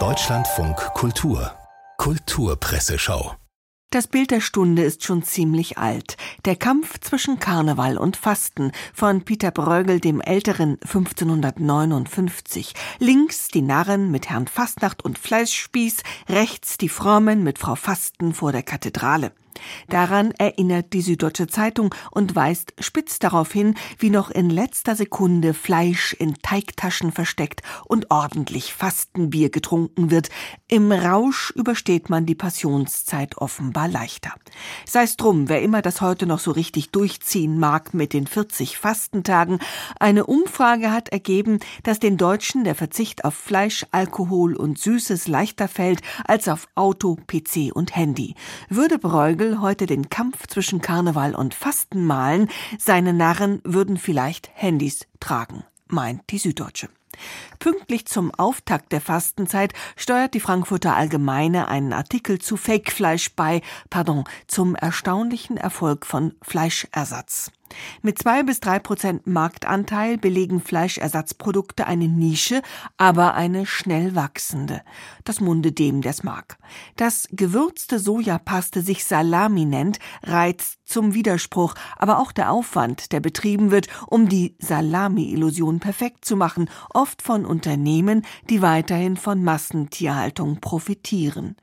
Deutschlandfunk Kultur Kulturpresseschau das Bild der Stunde ist schon ziemlich alt. Der Kampf zwischen Karneval und Fasten von Peter Bruegel dem Älteren 1559. Links die Narren mit Herrn Fastnacht und Fleischspieß, rechts die Frommen mit Frau Fasten vor der Kathedrale. Daran erinnert die Süddeutsche Zeitung und weist spitz darauf hin, wie noch in letzter Sekunde Fleisch in Teigtaschen versteckt und ordentlich Fastenbier getrunken wird. Im Rausch übersteht man die Passionszeit offenbar leichter. Sei's drum, wer immer das heute noch so richtig durchziehen mag mit den 40 Fastentagen, eine Umfrage hat ergeben, dass den Deutschen der Verzicht auf Fleisch, Alkohol und Süßes leichter fällt als auf Auto, PC und Handy. Würde Bräugel Vogel heute den Kampf zwischen Karneval und Fasten malen, seine Narren würden vielleicht Handys tragen, meint die Süddeutsche. Pünktlich zum Auftakt der Fastenzeit steuert die Frankfurter Allgemeine einen Artikel zu Fake-Fleisch bei, pardon, zum erstaunlichen Erfolg von Fleischersatz. Mit zwei bis drei Prozent Marktanteil belegen Fleischersatzprodukte eine Nische, aber eine schnell wachsende. Das Munde dem, der's mag. Das gewürzte Sojapaste sich Salami nennt, reizt zum Widerspruch, aber auch der Aufwand, der betrieben wird, um die Salami-Illusion perfekt zu machen, oft von Unternehmen, die weiterhin von Massentierhaltung profitieren.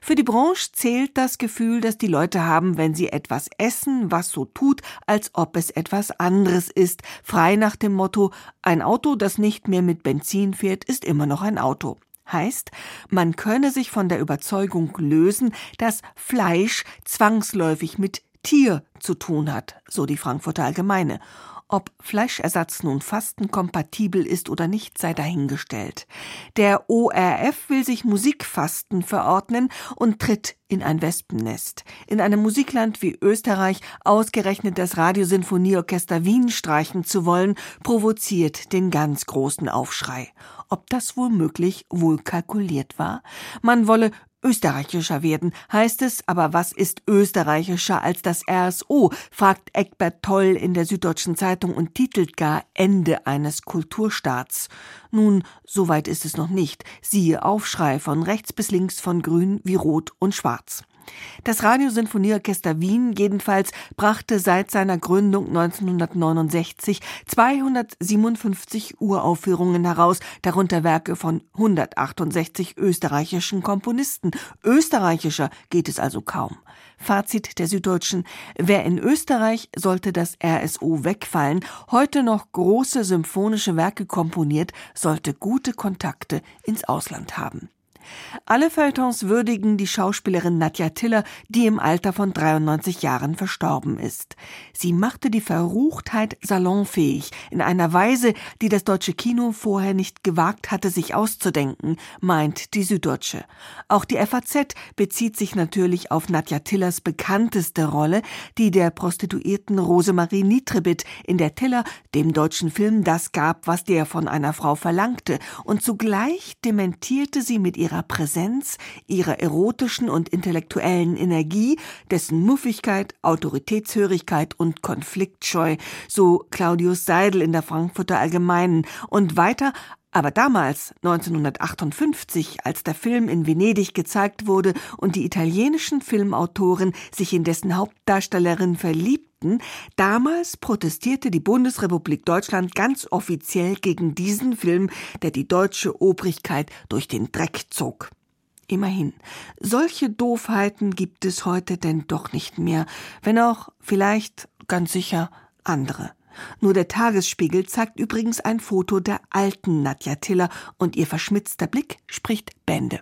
Für die Branche zählt das Gefühl, das die Leute haben, wenn sie etwas essen, was so tut, als ob es etwas anderes ist, frei nach dem Motto ein Auto, das nicht mehr mit Benzin fährt, ist immer noch ein Auto. Heißt, man könne sich von der Überzeugung lösen, dass Fleisch zwangsläufig mit Tier zu tun hat, so die Frankfurter Allgemeine. Ob Fleischersatz nun fastenkompatibel ist oder nicht, sei dahingestellt. Der ORF will sich Musikfasten verordnen und tritt in ein Wespennest. In einem Musikland wie Österreich ausgerechnet das Radiosinfonieorchester Wien streichen zu wollen, provoziert den ganz großen Aufschrei. Ob das womöglich wohl kalkuliert war? Man wolle österreichischer werden, heißt es, aber was ist österreichischer als das RSO, fragt Eckbert Toll in der Süddeutschen Zeitung und titelt gar Ende eines Kulturstaats. Nun, soweit ist es noch nicht, siehe Aufschrei von rechts bis links von grün wie rot und schwarz. Das Radiosinfonieorchester Wien jedenfalls brachte seit seiner Gründung 1969 257 Uraufführungen heraus, darunter Werke von 168 österreichischen Komponisten. Österreichischer geht es also kaum. Fazit der Süddeutschen. Wer in Österreich, sollte das RSO wegfallen, heute noch große symphonische Werke komponiert, sollte gute Kontakte ins Ausland haben. Alle Feuilletons würdigen die Schauspielerin Nadja Tiller, die im Alter von 93 Jahren verstorben ist. Sie machte die Verruchtheit salonfähig, in einer Weise, die das deutsche Kino vorher nicht gewagt hatte, sich auszudenken, meint die Süddeutsche. Auch die FAZ bezieht sich natürlich auf Nadja Tillers bekannteste Rolle, die der Prostituierten Rosemarie Nietrebit, in der Tiller dem deutschen Film das gab, was der von einer Frau verlangte, und zugleich dementierte sie mit ihrer ihrer Präsenz, ihrer erotischen und intellektuellen Energie, dessen Muffigkeit, Autoritätshörigkeit und Konfliktscheu, so Claudius Seidel in der Frankfurter Allgemeinen, und weiter aber damals, 1958, als der Film in Venedig gezeigt wurde und die italienischen Filmautoren sich in dessen Hauptdarstellerin verliebten, damals protestierte die Bundesrepublik Deutschland ganz offiziell gegen diesen Film, der die deutsche Obrigkeit durch den Dreck zog. Immerhin, solche Doofheiten gibt es heute denn doch nicht mehr, wenn auch vielleicht ganz sicher andere. Nur der Tagesspiegel zeigt übrigens ein Foto der alten Nadja Tiller und ihr verschmitzter Blick spricht Bände.